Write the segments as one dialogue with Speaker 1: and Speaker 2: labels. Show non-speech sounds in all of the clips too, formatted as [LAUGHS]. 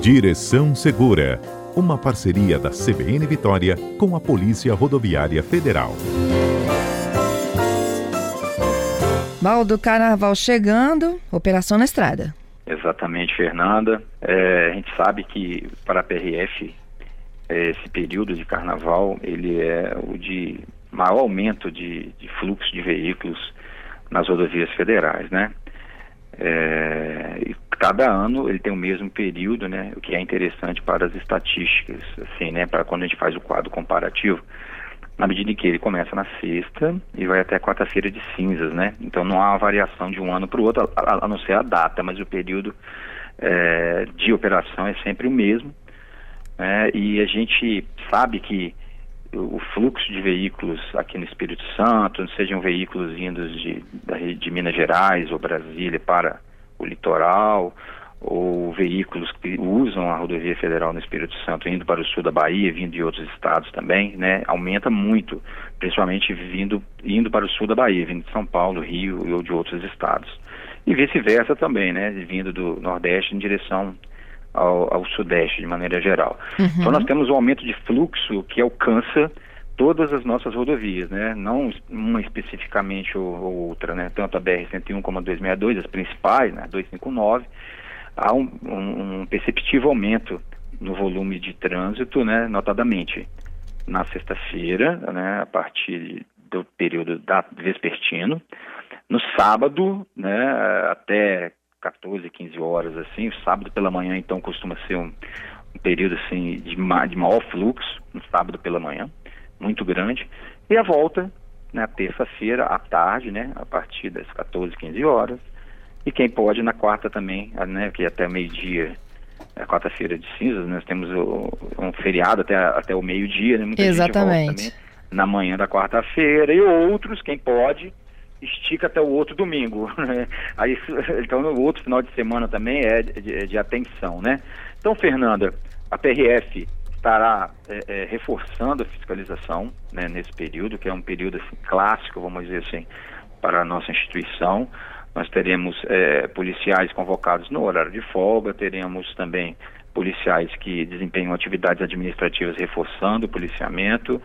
Speaker 1: Direção Segura, uma parceria da CBN Vitória com a Polícia Rodoviária Federal.
Speaker 2: Baldo, carnaval chegando, operação na estrada.
Speaker 3: Exatamente, Fernanda. É, a gente sabe que para a PRF é, esse período de carnaval ele é o de maior aumento de, de fluxo de veículos nas rodovias federais, né? É, cada ano ele tem o mesmo período, né? O que é interessante para as estatísticas, assim, né? Para quando a gente faz o quadro comparativo, na medida em que ele começa na sexta e vai até quarta-feira de cinzas, né? Então não há uma variação de um ano para o outro, a, a, não ser a data, mas o período é, de operação é sempre o mesmo. Né? E a gente sabe que o fluxo de veículos aqui no Espírito Santo, sejam veículos vindos de, de Minas Gerais ou Brasília para o litoral, ou veículos que usam a rodovia federal no Espírito Santo indo para o sul da Bahia, vindo de outros estados também, né, aumenta muito, principalmente vindo indo para o sul da Bahia, vindo de São Paulo, Rio ou de outros estados. E vice-versa também, né, vindo do Nordeste em direção ao, ao Sudeste de maneira geral. Uhum. Então nós temos um aumento de fluxo que alcança todas as nossas rodovias, né? Não uma especificamente ou, ou outra, né? Tanto a BR-101 como a 262, as principais, né? 259, há um, um, um perceptível aumento no volume de trânsito, né? Notadamente na sexta-feira, né? A partir do período da vespertino, no sábado, né? Até 14, 15 horas, assim. O sábado pela manhã, então, costuma ser um, um período, assim, de, ma de maior fluxo, no sábado pela manhã, muito grande. E a volta, na terça-feira, à tarde, né, a partir das 14, 15 horas. E quem pode na quarta também, né, que até meio-dia, é quarta-feira de cinzas, nós temos o, um feriado até, até o meio-dia, né? Muita
Speaker 2: Exatamente.
Speaker 3: Na manhã da quarta-feira. E outros, quem pode, estica até o outro domingo. [LAUGHS] Né? Aí, então, o outro final de semana também é de, de atenção, né? Então, Fernanda, a PRF estará é, é, reforçando a fiscalização né, nesse período, que é um período assim, clássico, vamos dizer assim, para a nossa instituição. Nós teremos é, policiais convocados no horário de folga, teremos também policiais que desempenham atividades administrativas reforçando o policiamento,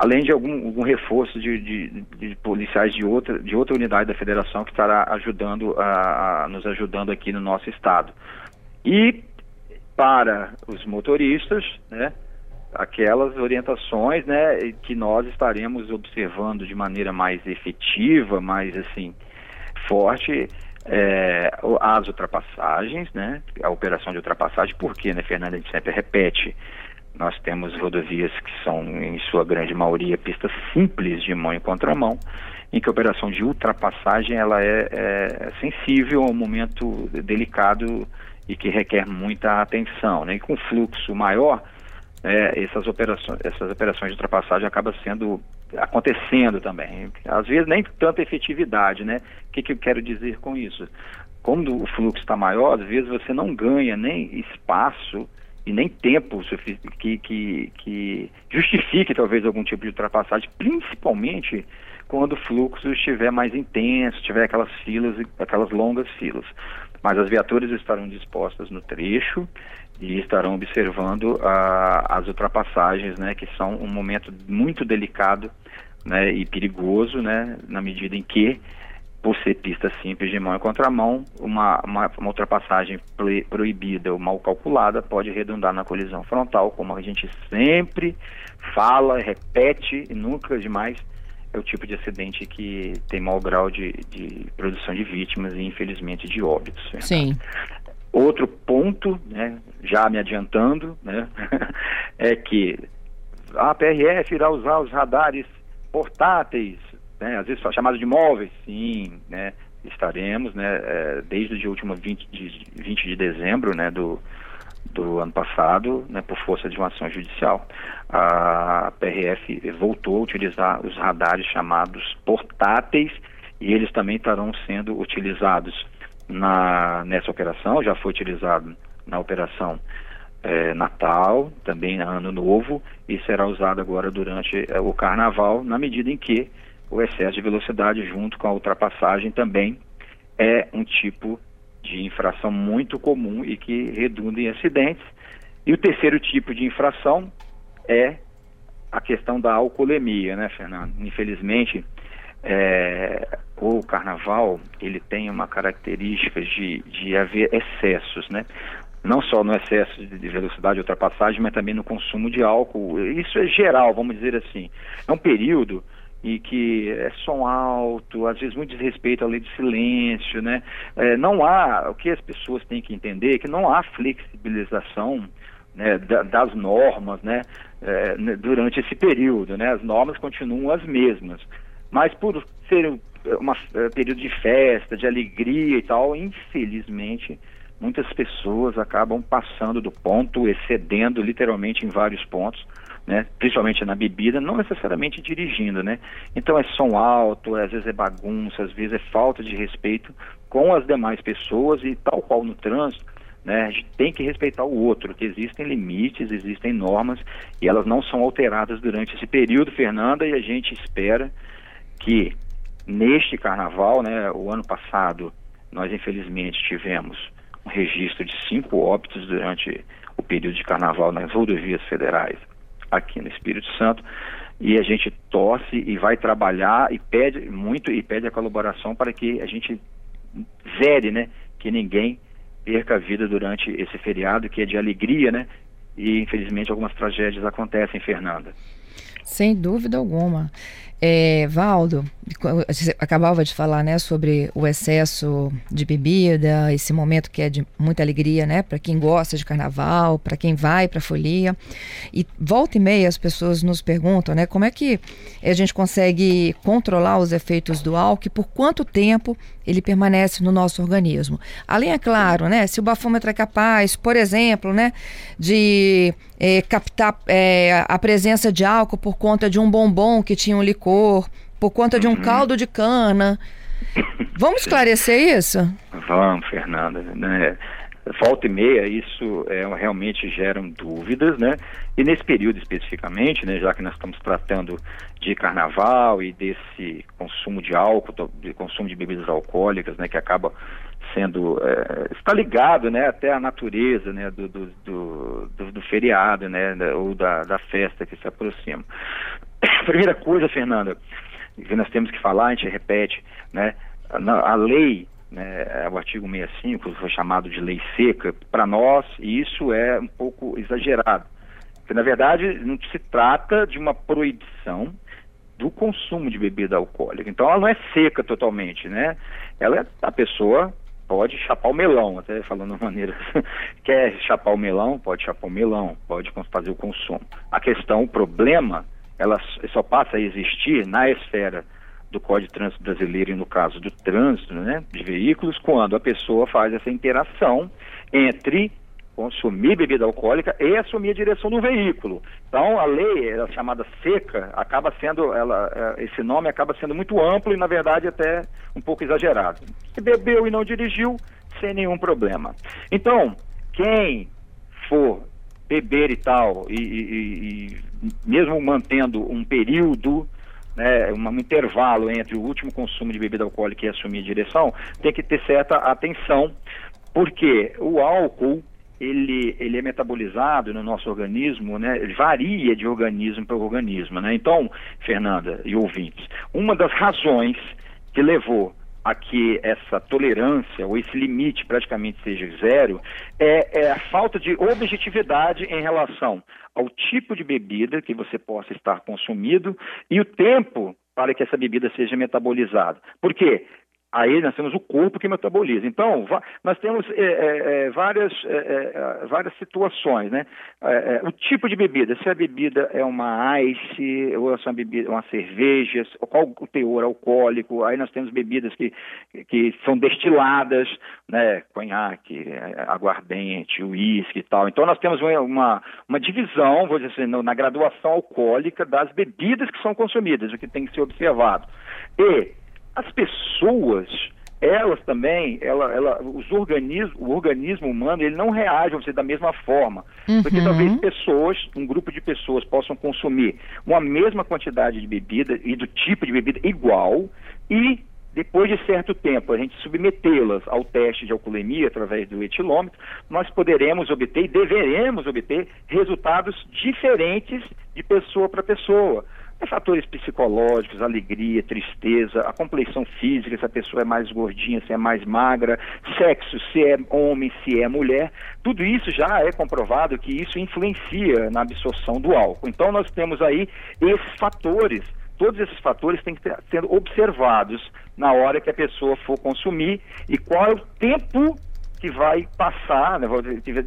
Speaker 3: além de algum, algum reforço de, de, de, policiais de outra, de outra unidade da federação que estará ajudando a, a, nos ajudando aqui no nosso estado. E para os motoristas, né, aquelas orientações, né, que nós estaremos observando de maneira mais efetiva, mais assim forte, é, as ultrapassagens, né, a operação de ultrapassagem, porque, né, Fernanda, a gente sempre repete, nós temos rodovias que são, em sua grande maioria, pistas simples de mão em contramão, em que a operação de ultrapassagem ela é, é sensível a um momento delicado e que requer muita atenção. Né? E com fluxo maior, é, essas, operações, essas operações de ultrapassagem acabam sendo acontecendo também. Às vezes nem tanta efetividade, né? O que, que eu quero dizer com isso? Quando o fluxo está maior, às vezes você não ganha nem espaço e nem tempo que, que, que justifique talvez algum tipo de ultrapassagem, principalmente quando o fluxo estiver mais intenso, tiver aquelas filas, aquelas longas filas. Mas as viaturas estarão dispostas no trecho e estarão observando as ultrapassagens, né, que são um momento muito delicado, né, e perigoso, né, na medida em que por ser pista simples de mão e contramão, uma, uma, uma ultrapassagem proibida ou mal calculada pode redundar na colisão frontal, como a gente sempre fala, repete e nunca demais é o tipo de acidente que tem maior grau de, de produção de vítimas e infelizmente de óbitos.
Speaker 2: Né? Sim.
Speaker 3: Outro ponto, né, já me adiantando, né, [LAUGHS] é que a PRF irá usar os radares portáteis né, às vezes chamado de móveis, sim, né, estaremos, né, é, desde o último 20 de, 20 de dezembro, né, do, do ano passado, né, por força de uma ação judicial, a PRF voltou a utilizar os radares chamados portáteis e eles também estarão sendo utilizados na, nessa operação, já foi utilizado na operação é, Natal, também Ano Novo, e será usado agora durante é, o Carnaval, na medida em que o excesso de velocidade junto com a ultrapassagem também é um tipo de infração muito comum e que redunda em acidentes. E o terceiro tipo de infração é a questão da alcoolemia, né, Fernando? Infelizmente, é, o carnaval ele tem uma característica de, de haver excessos, né? Não só no excesso de velocidade de ultrapassagem, mas também no consumo de álcool. Isso é geral, vamos dizer assim. É um período e que é som alto, às vezes muito desrespeito à lei de silêncio, né? É, não há, o que as pessoas têm que entender é que não há flexibilização né, das normas, né, é, durante esse período, né? As normas continuam as mesmas, mas por ser um é, período de festa, de alegria e tal, infelizmente muitas pessoas acabam passando do ponto, excedendo literalmente em vários pontos né? principalmente na bebida, não necessariamente dirigindo, né? Então é som alto, às vezes é bagunça, às vezes é falta de respeito com as demais pessoas e tal qual no trânsito, né? A gente tem que respeitar o outro, que existem limites, existem normas e elas não são alteradas durante esse período, Fernanda, e a gente espera que neste carnaval, né, o ano passado, nós infelizmente tivemos um registro de cinco óbitos durante o período de carnaval nas rodovias federais aqui no Espírito Santo e a gente torce e vai trabalhar e pede muito e pede a colaboração para que a gente zere, né, que ninguém perca a vida durante esse feriado que é de alegria, né? E infelizmente algumas tragédias acontecem, Fernanda.
Speaker 2: Sem dúvida alguma. É, Valdo, você acabava de falar né, sobre o excesso de bebida, esse momento que é de muita alegria né, para quem gosta de carnaval, para quem vai para a folia. E volta e meia as pessoas nos perguntam né, como é que a gente consegue controlar os efeitos do álcool e por quanto tempo ele permanece no nosso organismo. Além, é claro, né, se o bafômetro é capaz, por exemplo, né, de é, captar é, a presença de álcool por conta de um bombom que tinha um licor, por conta de um uhum. caldo de cana. Vamos [LAUGHS] esclarecer isso?
Speaker 3: Vamos, Fernanda. Né? Volta e meia, isso é, realmente geram dúvidas, né? E nesse período especificamente, né, já que nós estamos tratando de carnaval e desse consumo de álcool, de consumo de bebidas alcoólicas, né, que acaba sendo é, está ligado né até à natureza né do, do, do, do feriado né ou da, da festa que se aproxima [COUGHS] primeira coisa Fernanda que nós temos que falar a gente repete né a lei né, é o artigo 65 foi chamado de lei seca para nós isso é um pouco exagerado porque na verdade não se trata de uma proibição do consumo de bebida alcoólica. Então ela não é seca totalmente, né? Ela é, a pessoa pode chapar o melão, até falando de maneira. [LAUGHS] Quer chapar o melão? Pode chapar o melão, pode fazer o consumo. A questão, o problema, ela só passa a existir na esfera do Código de Trânsito Brasileiro e no caso do trânsito né, de veículos, quando a pessoa faz essa interação entre consumir bebida alcoólica e assumir a direção do veículo. Então, a lei, ela chamada seca, acaba sendo, ela, é, esse nome acaba sendo muito amplo e, na verdade, até um pouco exagerado. Se bebeu e não dirigiu, sem nenhum problema. Então, quem for beber e tal, e, e, e mesmo mantendo um período né, um intervalo entre o último consumo de bebida alcoólica e assumir a direção, tem que ter certa atenção, porque o álcool ele, ele é metabolizado no nosso organismo, né? Ele varia de organismo para organismo, né? Então, Fernanda e ouvintes, uma das razões que levou a que essa tolerância ou esse limite praticamente seja zero é, é, a falta de objetividade em relação ao tipo de bebida que você possa estar consumindo e o tempo para que essa bebida seja metabolizada. Por quê? Aí nós temos o corpo que metaboliza. Então, nós temos é, é, é várias, é, é, várias situações, né? É, o tipo de bebida, se a bebida é uma ice, ou se é uma, bebida, uma cerveja, qual o teor alcoólico, aí nós temos bebidas que, que são destiladas, né? Conhaque, aguardente, uísque e tal. Então nós temos uma, uma divisão, vou dizer assim, na graduação alcoólica das bebidas que são consumidas, o que tem que ser observado. E as pessoas, elas também, ela, ela, os organismos, o organismo humano, ele não reage você da mesma forma. Uhum. Porque talvez pessoas, um grupo de pessoas possam consumir uma mesma quantidade de bebida e do tipo de bebida igual e depois de certo tempo, a gente submetê-las ao teste de alcoolemia através do etilômetro, nós poderemos obter e deveremos obter resultados diferentes de pessoa para pessoa. É fatores psicológicos, alegria, tristeza, a complexão física, se a pessoa é mais gordinha, se é mais magra, sexo, se é homem, se é mulher, tudo isso já é comprovado que isso influencia na absorção do álcool. Então nós temos aí esses fatores todos esses fatores têm que sendo observados na hora que a pessoa for consumir e qual é o tempo que vai passar, né,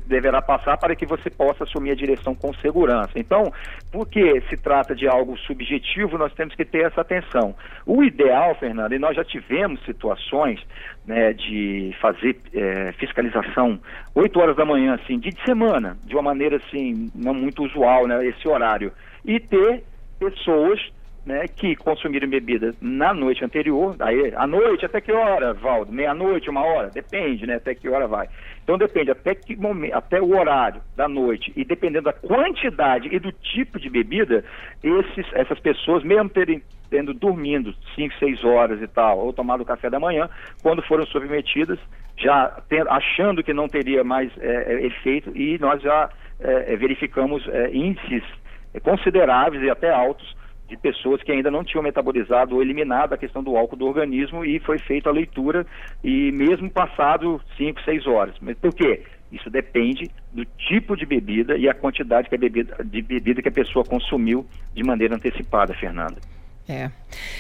Speaker 3: deverá passar para que você possa assumir a direção com segurança. Então, porque se trata de algo subjetivo, nós temos que ter essa atenção. O ideal, Fernando, e nós já tivemos situações né, de fazer é, fiscalização 8 horas da manhã, assim, de semana, de uma maneira assim, não muito usual, né, esse horário, e ter pessoas né, que consumiram bebida na noite anterior, aí, à noite até que hora, Valdo? Meia-noite, uma hora? Depende, né, até que hora vai. Então depende até que momento, até o horário da noite e dependendo da quantidade e do tipo de bebida, esses, essas pessoas, mesmo terem tendo dormindo 5, 6 horas e tal, ou tomado café da manhã, quando foram submetidas, já tendo, achando que não teria mais é, é efeito, e nós já é, verificamos é, índices consideráveis e até altos de pessoas que ainda não tinham metabolizado ou eliminado a questão do álcool do organismo e foi feita a leitura e mesmo passado 5, 6 horas. Mas por quê? Isso depende do tipo de bebida e a quantidade que a bebida, de bebida que a pessoa consumiu de maneira antecipada, Fernanda.
Speaker 2: É.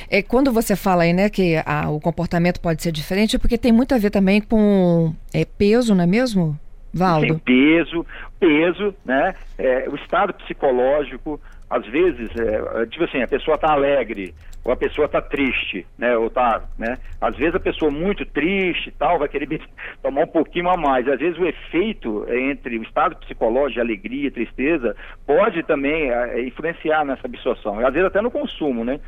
Speaker 2: é quando você fala aí, né, que a, o comportamento pode ser diferente, é porque tem muito a ver também com é, peso, não é mesmo, Valdo?
Speaker 3: Sim, peso, peso, né, é, o estado psicológico, às vezes, é, tipo assim, a pessoa está alegre, ou a pessoa está triste, né? Ou tá, né? Às vezes a pessoa muito triste e tal vai querer [LAUGHS] tomar um pouquinho a mais. Às vezes o efeito entre o estado psicológico de alegria, tristeza, pode também é, influenciar nessa absorção. Às vezes até no consumo, né?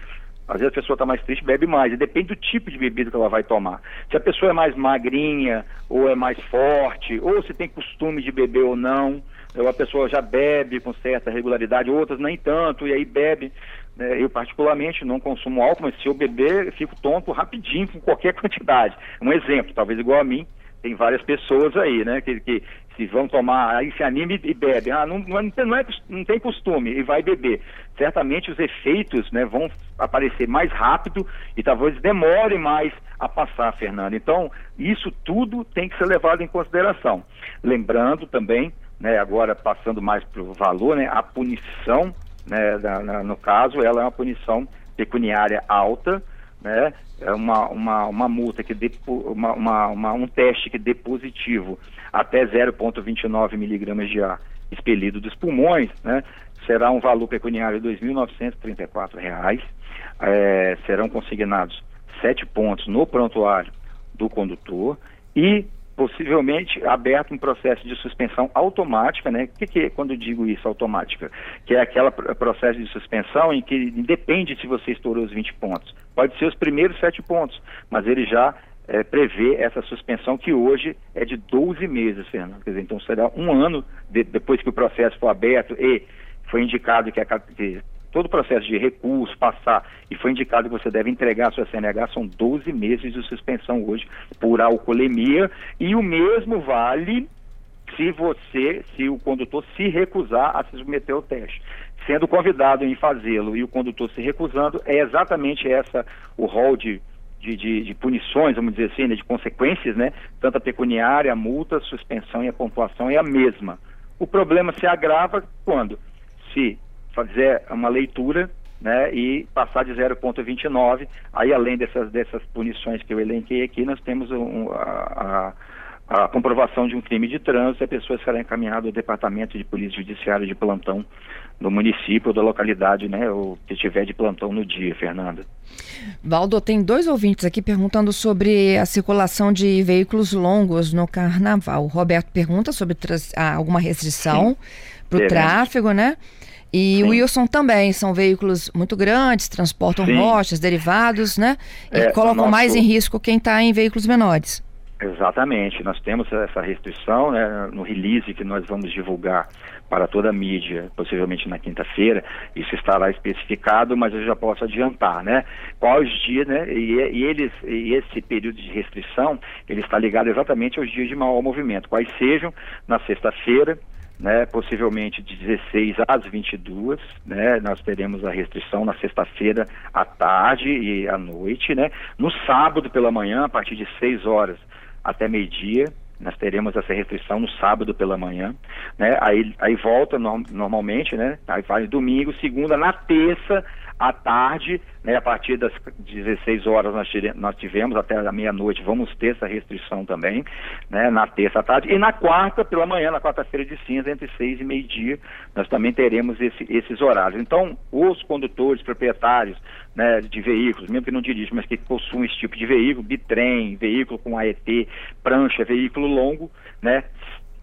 Speaker 3: Às vezes a pessoa está mais triste, bebe mais. E depende do tipo de bebida que ela vai tomar. Se a pessoa é mais magrinha, ou é mais forte, ou se tem costume de beber ou não a pessoa já bebe com certa regularidade, outras nem tanto, e aí bebe. Né? Eu, particularmente, não consumo álcool, mas se eu beber, eu fico tonto rapidinho com qualquer [LAUGHS] quantidade. Um exemplo, talvez igual a mim, tem várias pessoas aí, né, que, que se vão tomar, aí se anima e, bebe. Ah, não, não, não, é, não tem costume e vai beber. Certamente os efeitos né, vão aparecer mais rápido e talvez demore mais a passar, Fernando. Então, isso tudo tem que ser levado em consideração. Lembrando também né, agora passando mais para o valor, né, a punição, né, na, no caso, ela é uma punição pecuniária alta, né, é uma, uma, uma multa que uma, uma, uma, um teste que dê positivo até 0,29 miligramas de ar expelido dos pulmões, né, será um valor pecuniário de R$ 2.934, é, serão consignados sete pontos no prontuário do condutor e possivelmente aberto um processo de suspensão automática, né? O que, que é quando digo isso, automática? Que é aquele processo de suspensão em que independe se você estourou os 20 pontos. Pode ser os primeiros 7 pontos, mas ele já é, prevê essa suspensão que hoje é de 12 meses, Fernando. Quer dizer, então será um ano de, depois que o processo for aberto e foi indicado que, a, que todo o processo de recurso, passar, e foi indicado que você deve entregar a sua CNH, são 12 meses de suspensão hoje por alcoolemia, e o mesmo vale se você, se o condutor se recusar a se submeter ao teste. Sendo convidado em fazê-lo e o condutor se recusando, é exatamente essa o rol de de, de, de, punições, vamos dizer assim, né, de consequências, né? Tanto a pecuniária, a multa, a suspensão e a pontuação é a mesma. O problema se agrava quando? Se fazer uma leitura né, e passar de 0,29. Aí, além dessas, dessas punições que eu elenquei aqui, nós temos um, a, a, a, comprovação de um crime de trânsito a pessoa será encaminhada ao Departamento de Polícia Judiciária de plantão do município ou da localidade, né, ou que tiver de plantão no dia, Fernanda.
Speaker 2: Valdo, tem dois ouvintes aqui perguntando sobre a circulação de veículos longos no carnaval. O Roberto pergunta sobre alguma restrição para o tráfego, né? E o Wilson também, são veículos muito grandes, transportam Sim. rochas, derivados, né? E é, colocam nosso... mais em risco quem está em veículos menores.
Speaker 3: Exatamente, nós temos essa restrição né, no release que nós vamos divulgar para toda a mídia, possivelmente na quinta-feira, isso estará especificado, mas eu já posso adiantar, né? Quais dias, né? E, e, eles, e esse período de restrição, ele está ligado exatamente aos dias de maior movimento, quais sejam na sexta-feira, né, possivelmente de 16 às 22, né, nós teremos a restrição na sexta-feira à tarde e à noite, né, no sábado pela manhã, a partir de 6 horas até meio-dia, nós teremos essa restrição no sábado pela manhã, né? Aí, aí volta no, normalmente, né? Aí faz domingo, segunda, na terça à tarde, né, a partir das 16 horas nós, nós tivemos até a meia-noite, vamos ter essa restrição também, né, na terça à tarde. E na quarta, pela manhã, na quarta-feira de cinza, entre 6 e meio-dia, nós também teremos esse, esses horários. Então, os condutores, proprietários né, de veículos, mesmo que não dirigam, mas que possuem esse tipo de veículo, bitrem, veículo com AET, prancha, veículo longo, né,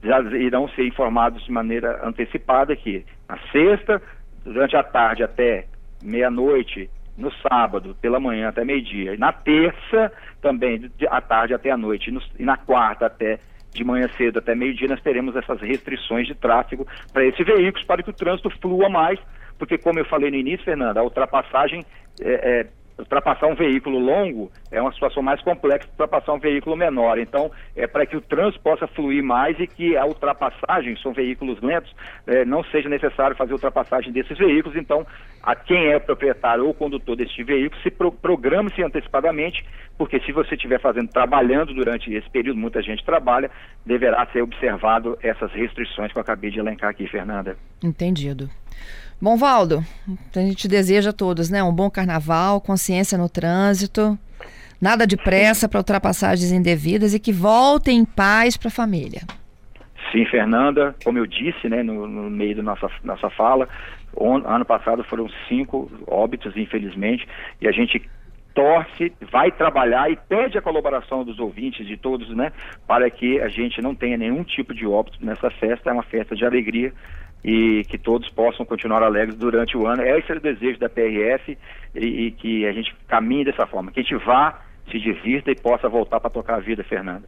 Speaker 3: já irão ser informados de maneira antecipada que na sexta, durante a tarde até meia-noite, no sábado, pela manhã até meio-dia. E na terça, também, à tarde até a noite. E, no, e na quarta até de manhã cedo até meio-dia, nós teremos essas restrições de tráfego para esses veículos, para que o trânsito flua mais, porque, como eu falei no início, Fernanda, a ultrapassagem é, é ultrapassar um veículo longo é uma situação mais complexa que ultrapassar um veículo menor. Então, é para que o trânsito possa fluir mais e que a ultrapassagem, são veículos lentos, é, não seja necessário fazer ultrapassagem desses veículos. Então, a quem é proprietário ou condutor deste veículo, se pro, programe-se antecipadamente, porque se você estiver fazendo, trabalhando durante esse período, muita gente trabalha, deverá ser observado essas restrições que eu acabei de elencar aqui, Fernanda.
Speaker 2: Entendido. Bom, Valdo, a gente deseja a todos, né? Um bom carnaval, consciência no trânsito, nada de pressa para ultrapassagens indevidas e que voltem em paz para a família.
Speaker 3: Sim, Fernanda, como eu disse, né, no, no meio da nossa, nossa fala, on, ano passado foram cinco óbitos, infelizmente, e a gente torce, vai trabalhar e pede a colaboração dos ouvintes, de todos, né, para que a gente não tenha nenhum tipo de óbito nessa festa. É uma festa de alegria e que todos possam continuar alegres durante o ano. Esse é o desejo da PRF e, e que a gente caminhe dessa forma, que a gente vá, se divirta e possa voltar para tocar a vida, Fernanda.